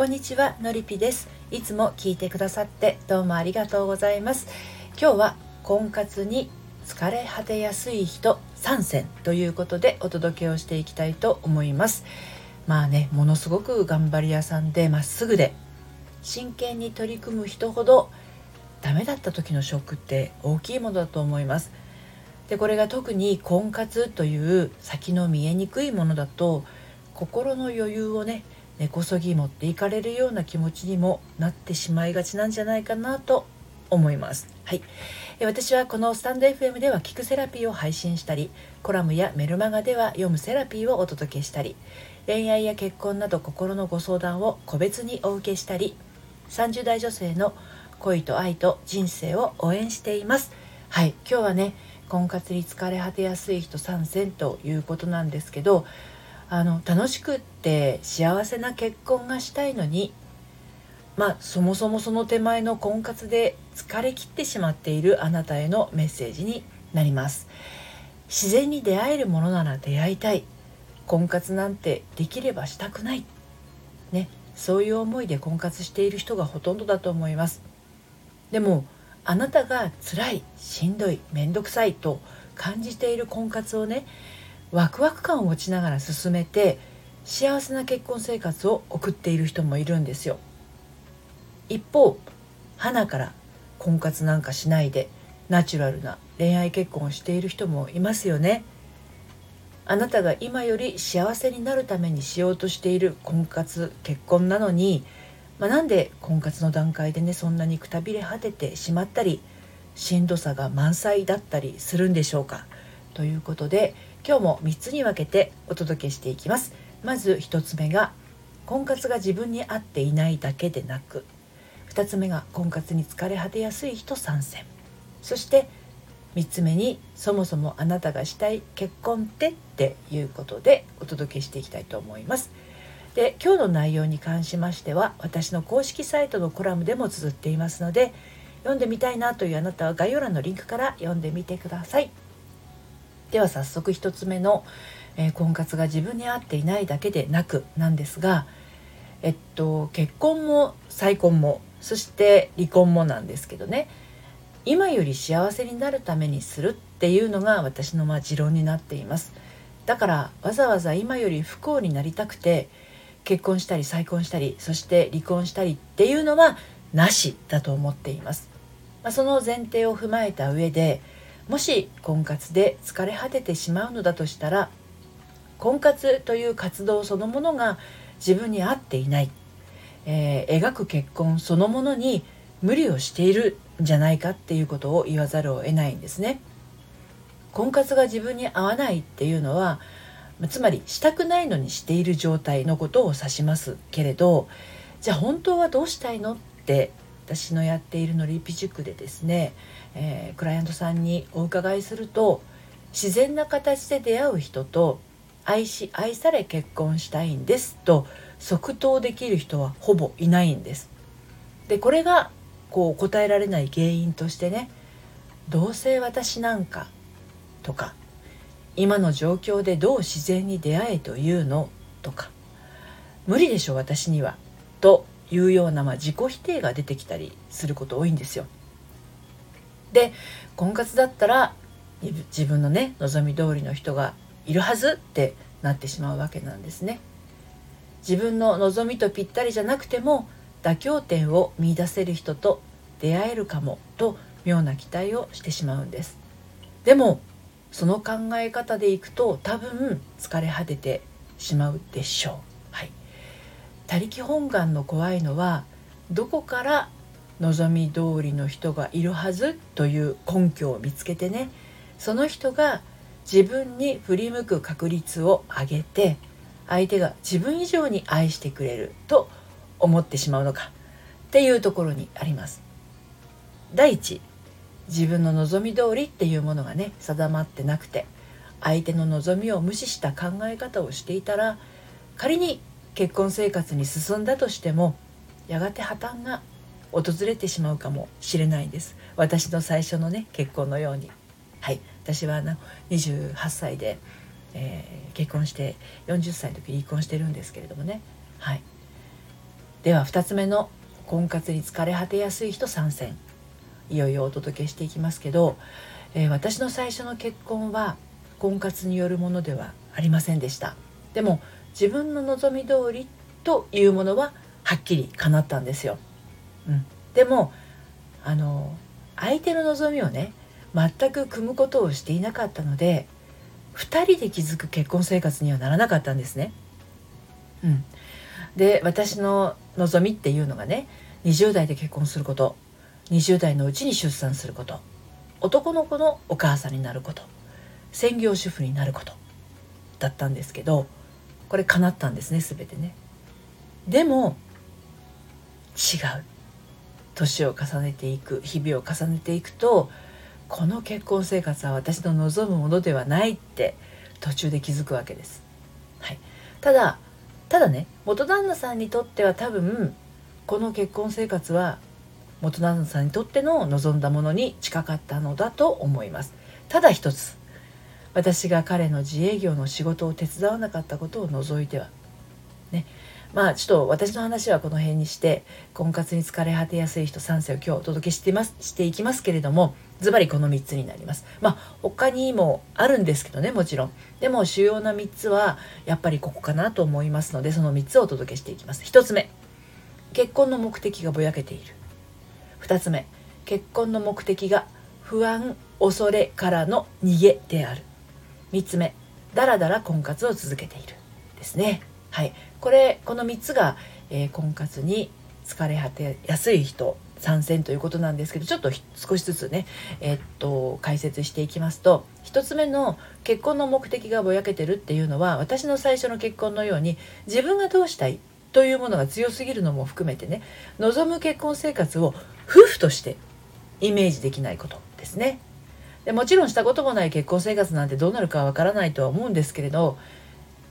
こんにちはのりぴです。いつも聞いてくださってどうもありがとうございます。今日は婚活に疲れ果てやすい人3選ということでお届けをしていきたいと思います。まあねものすごく頑張り屋さんでまっすぐで真剣に取り組む人ほどダメだった時のショックって大きいものだと思います。でこれが特に婚活という先の見えにくいものだと心の余裕をね根こそぎ持っていかれるような気持ちにもなってしまいがちなんじゃないかなと思います。はい、私はこのスタンド FM では聞くセラピーを配信したりコラムやメルマガでは読むセラピーをお届けしたり恋愛や結婚など心のご相談を個別にお受けしたり30代女性の恋と愛と人生を応援しています。はい。今日はね婚活に疲れ果てやすい人参戦ということなんですけどあの楽しくって幸せな結婚がしたいのにまあそもそもその手前の婚活で疲れ切ってしまっているあなたへのメッセージになります。自然に出会えるものなら出会いたい。婚活なんてできればしたくない。ね。そういう思いで婚活している人がほとんどだと思います。でもあなたが辛いしんどい面倒くさいと感じている婚活をねワクワク感を持ちながら進めて幸せな結婚生活を送っている人もいるんですよ。一方花から婚活なんかしないでナチュラルな恋愛結婚をしている人もいますよね。あなたが今より幸せになるためにしようとしている婚活結婚なのに、まあ、なんで婚活の段階でねそんなにくたびれ果ててしまったりしんどさが満載だったりするんでしょうか。ということで今日も3つに分けてお届けしていきます。まず1つ目が婚活が自分に合っていないだけでなく2つ目が婚活に疲れ果てやすい人参戦。そして3つ目にそもそもあなたがしたい結婚ってっていうことでお届けしていきたいと思います。で今日の内容に関しましては私の公式サイトのコラムでも綴っていますので読んでみたいなというあなたは概要欄のリンクから読んでみてください。では早速1つ目の、えー、婚活が自分に合っていないだけでなくなんですが、えっと、結婚も再婚もそして離婚もなんですけどね。今より幸せになるためにするっていうのが私のまあ持論になっています。だからわざわざ今より不幸になりたくて結婚したり再婚したりそして離婚したりっていうのはなしだと思っています、まあ、その前提を踏まえた上でもし婚活で疲れ果ててしまうのだとしたら婚活という活動そのものが自分に合っていない、えー、描く結婚そのものに無理をしているんじゃないかっていうことを言わざるを得ないんですね。婚活が自分に合わないっていうのはつまりしたくないのにしている状態のことを指しますけれどじゃあ本当はどうしたいのって私のやっているのリピ塾でですね、えー、クライアントさんにお伺いすると自然な形で出会う人と愛し愛され結婚したいんですと即答できる人はほぼいないんです。でこれがこう答えられない原因としてねどうせ私なんかとか今の状況でどう自然に出会えというのとか無理でしょ私にはというような、まあ、自己否定が出てきたりすること多いんですよ。で婚活だったら自分のね望み通りの人がいるはずってなってしまうわけなんですね。自分の望みとぴったりじゃなくても妥協点を見いだせる人と出会えるかもと妙な期待をしてしまうんです。でもその考え方でいくと多分疲れ果ててしまうでしょう。他力本願の怖いのはどこから望み通りの人がいるはずという根拠を見つけてねその人が自分に振り向く確率を上げて相手が自分以上に愛してくれると思ってしまうのかっていうところにあります。第一自分の望み通りっていうものがね定まってなくて相手の望みを無視した考え方をしていたら仮に結婚生活に進んだとしてもやがて破綻が訪れてしまうかもしれないんです。私の最初のね結婚のように。はい。私はあの28歳で、えー、結婚して40歳の時離婚してるんですけれどもね。はい。では2つ目の婚活に疲れ果てやすい人参戦。いよいよお届けしていきますけど、えー、私の最初の結婚は婚活によるものではありませんでした。でも自分の望み通りというものははっきり叶ったんですよ、うん、でもあの相手の望みをね全く組むことをしていなかったので2人で築く結婚生活にはならなかったんですね。うん、で私の望みっていうのがね20代で結婚すること20代のうちに出産すること男の子のお母さんになること専業主婦になることだったんですけどこれ叶ったんですね全てね。でも違う年を重ねていく日々を重ねていくとこの結婚生活は私の望むものではないって途中で気づくわけです。はい、ただただね元旦那さんにとっては多分この結婚生活は元旦那さんにとっての望んだものに近かったのだと思います。ただ一つ私が彼の自営業の仕事を手伝わなかったことを除いては。ね。まあちょっと私の話はこの辺にして婚活に疲れ果てやすい人3世を今日お届けしてますしていきますけれどもズバリこの3つになります。まあ他にもあるんですけどねもちろん。でも主要な3つはやっぱりここかなと思いますのでその3つをお届けしていきます。1つ目。結婚の目的がぼやけている。2つ目。結婚の目的が不安恐れからの逃げである。3つ目だらだら婚活を続けているですねはいこれこの3つが、えー、婚活に疲れ果てやすい人参戦ということなんですけどちょっと少しずつね、えー、っと解説していきますと1つ目の結婚の目的がぼやけてるっていうのは私の最初の結婚のように自分がどうしたいというものが強すぎるのも含めてね望む結婚生活を夫婦としてイメージできないことですね。でもちろんしたこともない結婚生活なんてどうなるかわからないとは思うんですけれど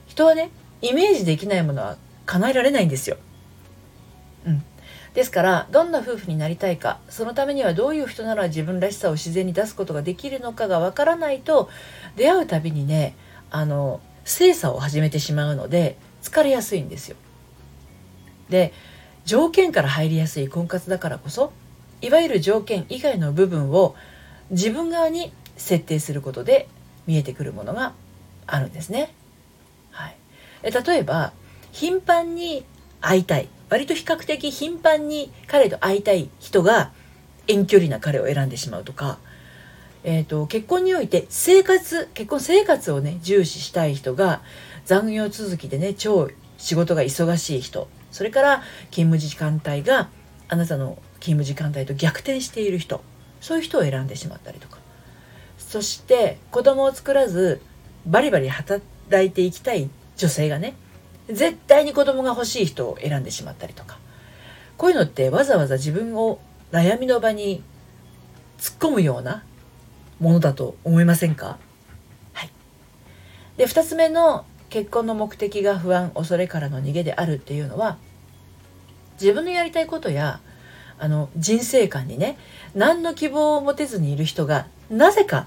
人はねイメージできないものは叶えられないんですよ。うん、ですからどんな夫婦になりたいかそのためにはどういう人なら自分らしさを自然に出すことができるのかがわからないと出会うたびにねあの精査を始めてしまうので疲れやすいんですよ。で条件から入りやすい婚活だからこそいわゆる条件以外の部分を自分側に設定することで見えてくるものがあるんですね。はい。例えば頻繁に会いたい。割と比較的頻繁に彼と会いたい人が遠距離な彼を選んでしまうとか、えーと、結婚において生活結婚生活をね重視したい人が残業続きでね超仕事が忙しい人。それから勤務時間帯があなたの勤務時間帯と逆転している人。そういう人を選んでしまったりとか。そして子供を作らずバリバリ働いていきたい女性がね絶対に子供が欲しい人を選んでしまったりとか。こういうのってわざわざ自分を悩みの場に突っ込むようなものだと思いませんか？はい。で2つ目の結婚の目的が不安恐れからの逃げであるっていうのは自分のやりたいことやあの人生観にね何の希望を持てずにいる人がなぜか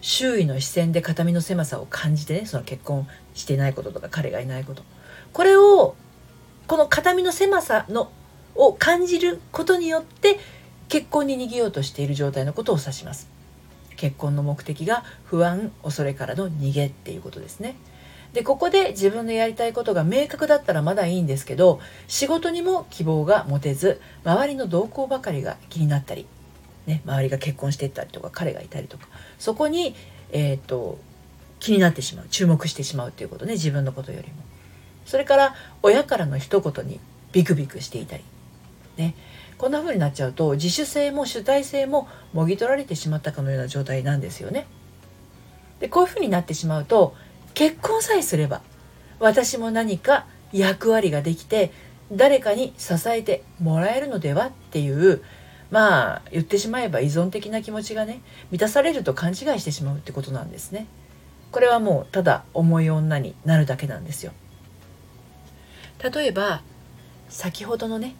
周囲の視線で形見の狭さを感じてねその結婚していないこととか彼がいないこと。これをこの形見の狭さのを感じることによって結婚に逃げようとしている状態のことを指します。結婚の目的が不安恐れからの逃げっていうことですね。でここで自分のやりたいことが明確だったらまだいいんですけど仕事にも希望が持てず周りの動向ばかりが気になったりね、周りが結婚していったりとか彼がいたりとかそこに、えーと、気になってしまう注目してしまうっていうことね自分のことよりも。それから親からの一言にビクビクしていたり、ね、こんな風になっちゃうと自主性も主体性ももぎ取られてしまったかのような状態なんですよね。でこういう風になってしまうと結婚さえすれば私も何か役割ができて誰かに支えてもらえるのではっていうまあ言ってしまえば依存的な気持ちがね満たされると勘違いしてしまうってことなんですね。これはもうただ重い女になるだけなんですよ。例えば先ほどのね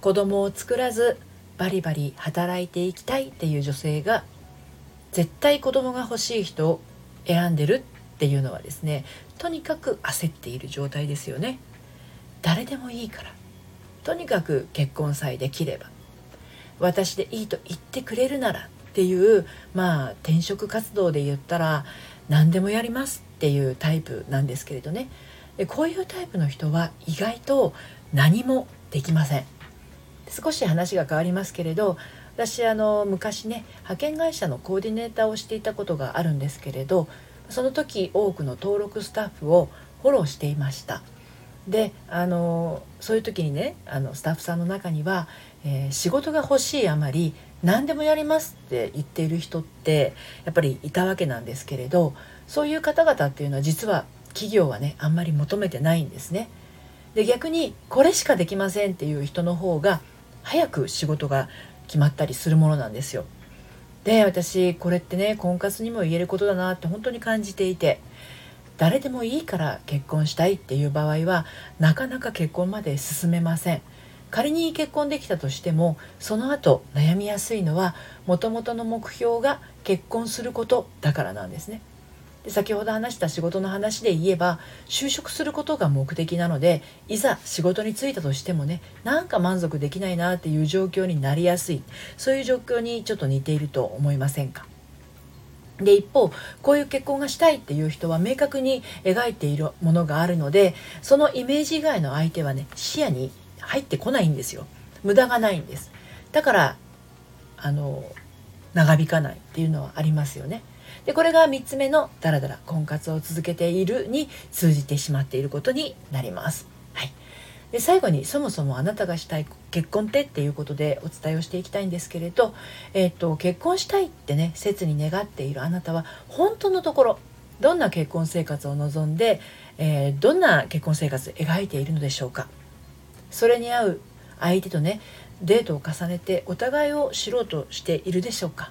子供を作らずバリバリ働いていきたいっていう女性が絶対子供が欲しい人を選んでるっていうのはですねとにかく焦っている状態ですよね。誰でもいいから。とにかく結婚さえできれば。私でいいと言ってくれるなら。っていうまあ転職活動で言ったら何でもやりますっていうタイプなんですけれどね。でこういうタイプの人は意外と何もできません。少し話が変わりますけれど私あの昔ね派遣会社のコーディネーターをしていたことがあるんですけれどその時多くの登録スタッフをフォローしていましたであのそういう時にねあのスタッフさんの中には、えー、仕事が欲しいあまり何でもやりますって言っている人ってやっぱりいたわけなんですけれどそういう方々っていうのは実は企業はねあんまり求めてないんですね。で逆にこれしかできませんっていう人の方が早く仕事が決まったりするものなんですよ。で私これってね婚活にも言えることだなって本当に感じていて誰でもいいから結婚したいっていう場合はなかなか結婚まで進めません。仮に結婚できたとしてもその後悩みやすいのはもともとの目標が結婚することだからなんですね。で先ほど話した仕事の話で言えば就職することが目的なのでいざ仕事に就いたとしてもねなんか満足できないなっていう状況になりやすい。そういう状況にちょっと似ていると思いませんか？で一方こういう結婚がしたいっていう人は明確に描いているものがあるのでそのイメージ以外の相手はね視野に入ってこないんですよ。無駄がないんです。だからあの長引かないっていうのはありますよね。でこれが3つ目のダラダラ婚活を続けているに通じてしまっていることになります。はい、で最後にそもそもあなたがしたい結婚ってっていうことでお伝えをしていきたいんですけれど、えーと、結婚したいってね切に願っているあなたは本当のところどんな結婚生活を望んで、えー、どんな結婚生活を描いているのでしょうか。それに合う相手とねデートを重ねてお互いを知ろうとしているでしょうか。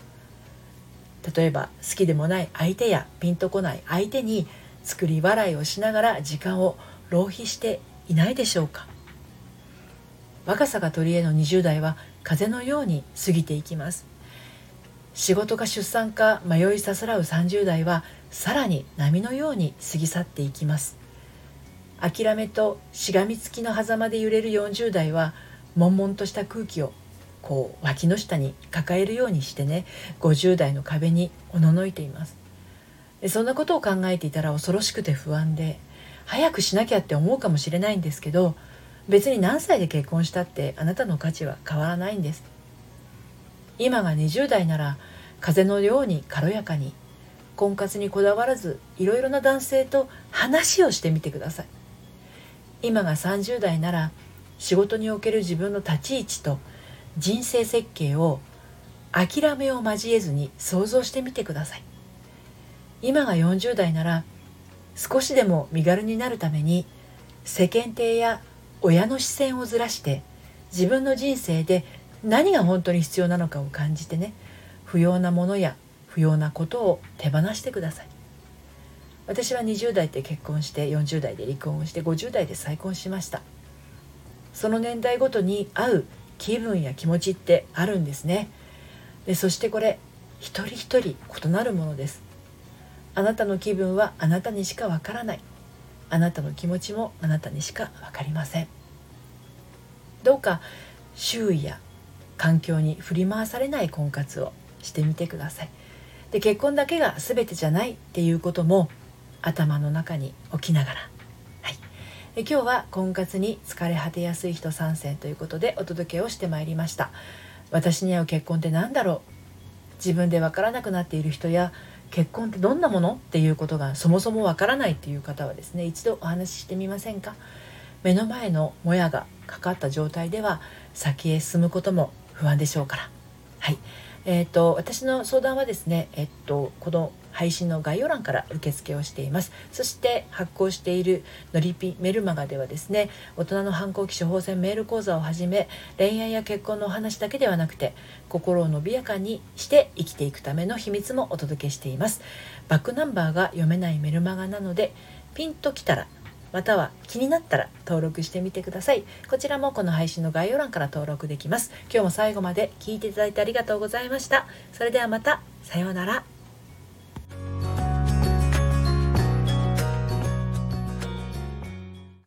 例えば好きでもない相手やピンとこない相手に作り笑いをしながら時間を浪費していないでしょうか？若さが取り柄の20代は風のように過ぎていきます。仕事か出産か迷いさすらう30代はさらに波のように過ぎ去っていきます。諦めとしがみつきの狭間で揺れる40代は悶々とした空気をこう脇の下に抱えるようにしてね50代の壁におののいています。そんなことを考えていたら恐ろしくて不安で早くしなきゃって思うかもしれないんですけど別に何歳で結婚したってあなたの価値は変わらないんです。今が20代なら風のように軽やかに婚活にこだわらずいろいろな男性と話をしてみてください。今が30代なら仕事における自分の立ち位置と人生設計を諦めを交えずに想像してみてください。今が40代なら少しでも身軽になるために世間体や親の視線をずらして自分の人生で何が本当に必要なのかを感じてね不要なものや不要なことを手放してください。私は20代で結婚して40代で離婚をして50代で再婚しました。その年代ごとに合う気分や気持ちってあるんですね。でそしてこれ一人一人異なるものです。あなたの気分はあなたにしかわからない。あなたの気持ちもあなたにしか分かりません。どうか周囲や環境に振り回されない婚活をしてみてください。で結婚だけが全てじゃないっていうことも頭の中に置きながらえ今日は婚活に疲れ果てやすい人参戦ということでお届けをしてまいりました。私に合う結婚って何だろう？自分でわからなくなっている人や結婚ってどんなもの？っていうことがそもそもわからないっていう方はですね一度お話ししてみませんか？目の前のもやがかかった状態では先へ進むことも不安でしょうから。はい。えーと、私の相談はですね、えっと、この配信の概要欄から受付をしています。そして発行しているのりぴメルマガではですね大人の反抗期処方箋メール講座をはじめ恋愛や結婚のお話だけではなくて心を伸びやかにして生きていくための秘密もお届けしています。バックナンバーが読めないメルマガなのでピンときたらまたは気になったら登録してみてください。こちらもこの配信の概要欄から登録できます。今日も最後まで聞いていただいてありがとうございました。それではまた。さようなら。